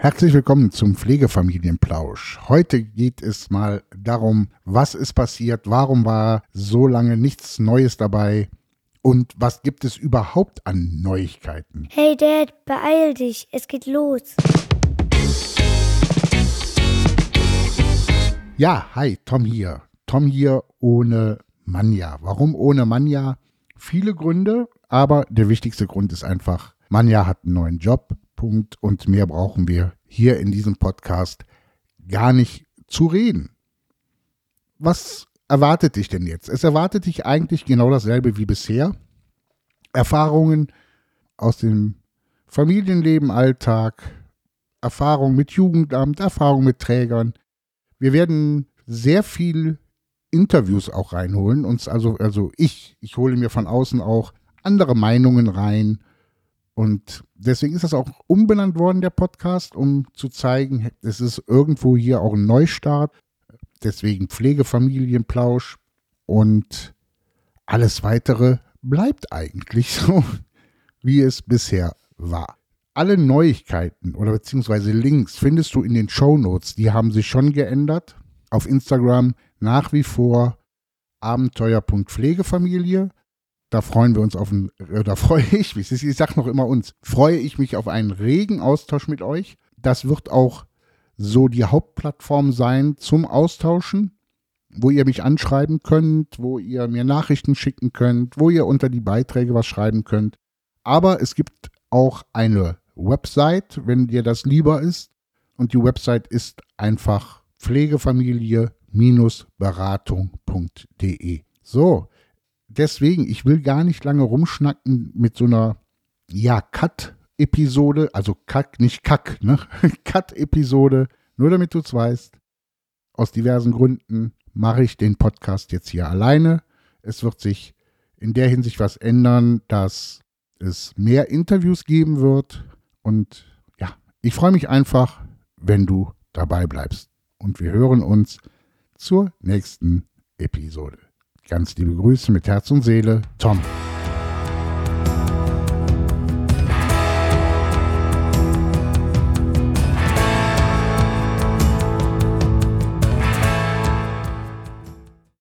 Herzlich willkommen zum Pflegefamilienplausch. Heute geht es mal darum, was ist passiert, warum war so lange nichts Neues dabei und was gibt es überhaupt an Neuigkeiten. Hey Dad, beeil dich, es geht los. Ja, hi, Tom hier. Tom hier ohne Manja. Warum ohne Manja? Viele Gründe, aber der wichtigste Grund ist einfach, Manja hat einen neuen Job, Punkt, und mehr brauchen wir hier in diesem Podcast gar nicht zu reden. Was erwartet dich denn jetzt? Es erwartet dich eigentlich genau dasselbe wie bisher. Erfahrungen aus dem Familienleben, Alltag, Erfahrung mit Jugendamt, Erfahrung mit Trägern. Wir werden sehr viel Interviews auch reinholen. Uns also, also ich, ich hole mir von außen auch andere Meinungen rein und deswegen ist das auch umbenannt worden, der Podcast, um zu zeigen, es ist irgendwo hier auch ein Neustart. Deswegen Pflegefamilienplausch und alles weitere bleibt eigentlich so, wie es bisher war. Alle Neuigkeiten oder beziehungsweise Links findest du in den Show Notes. Die haben sich schon geändert. Auf Instagram nach wie vor Abenteuer.pflegefamilie. Da freuen wir uns auf einen, äh, da freue ich mich, ich sage noch immer uns, freue ich mich auf einen regen Austausch mit euch. Das wird auch so die Hauptplattform sein zum Austauschen, wo ihr mich anschreiben könnt, wo ihr mir Nachrichten schicken könnt, wo ihr unter die Beiträge was schreiben könnt. Aber es gibt auch eine Website, wenn dir das lieber ist. Und die Website ist einfach pflegefamilie-beratung.de. So, deswegen, ich will gar nicht lange rumschnacken mit so einer, ja, Cut-Episode, also Kack, nicht Kack, ne? Cut-Episode, nur damit du es weißt. Aus diversen Gründen mache ich den Podcast jetzt hier alleine. Es wird sich in der Hinsicht was ändern, dass es mehr Interviews geben wird. Und ja, ich freue mich einfach, wenn du dabei bleibst. Und wir hören uns zur nächsten Episode. Ganz liebe Grüße mit Herz und Seele, Tom.